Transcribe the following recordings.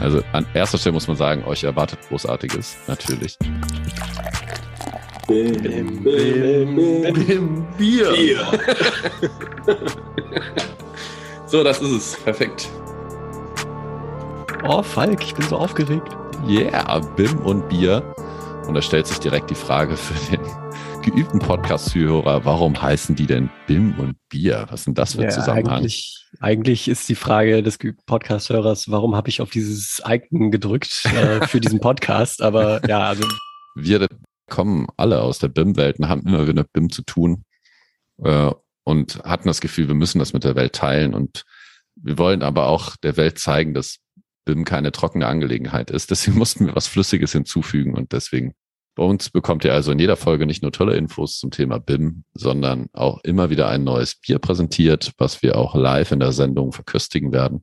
Also an erster Stelle muss man sagen, euch erwartet Großartiges, natürlich. Bim, bim, bim, bim, Bier. Bier. so, das ist es. Perfekt. Oh, Falk, ich bin so aufgeregt. Yeah, Bim und Bier. Und da stellt sich direkt die Frage für den geübten Podcast-Zuhörer, warum heißen die denn BIM und Bier? Was ist denn das für ein ja, Zusammenhang? Eigentlich, eigentlich ist die Frage des Podcast-Hörers, warum habe ich auf dieses Icon gedrückt äh, für diesen Podcast? Aber ja, also. Wir kommen alle aus der BIM-Welt und haben immer wieder mit BIM zu tun äh, und hatten das Gefühl, wir müssen das mit der Welt teilen und wir wollen aber auch der Welt zeigen, dass BIM keine trockene Angelegenheit ist. Deswegen mussten wir was Flüssiges hinzufügen und deswegen bei uns bekommt ihr also in jeder Folge nicht nur tolle Infos zum Thema BIM, sondern auch immer wieder ein neues Bier präsentiert, was wir auch live in der Sendung verköstigen werden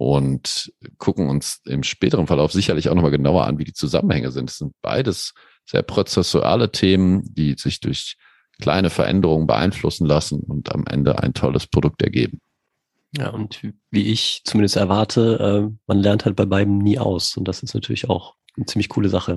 und gucken uns im späteren Verlauf sicherlich auch nochmal genauer an, wie die Zusammenhänge sind. Es sind beides sehr prozessuale Themen, die sich durch kleine Veränderungen beeinflussen lassen und am Ende ein tolles Produkt ergeben. Ja, und wie ich zumindest erwarte, äh, man lernt halt bei beiden nie aus. Und das ist natürlich auch eine ziemlich coole Sache.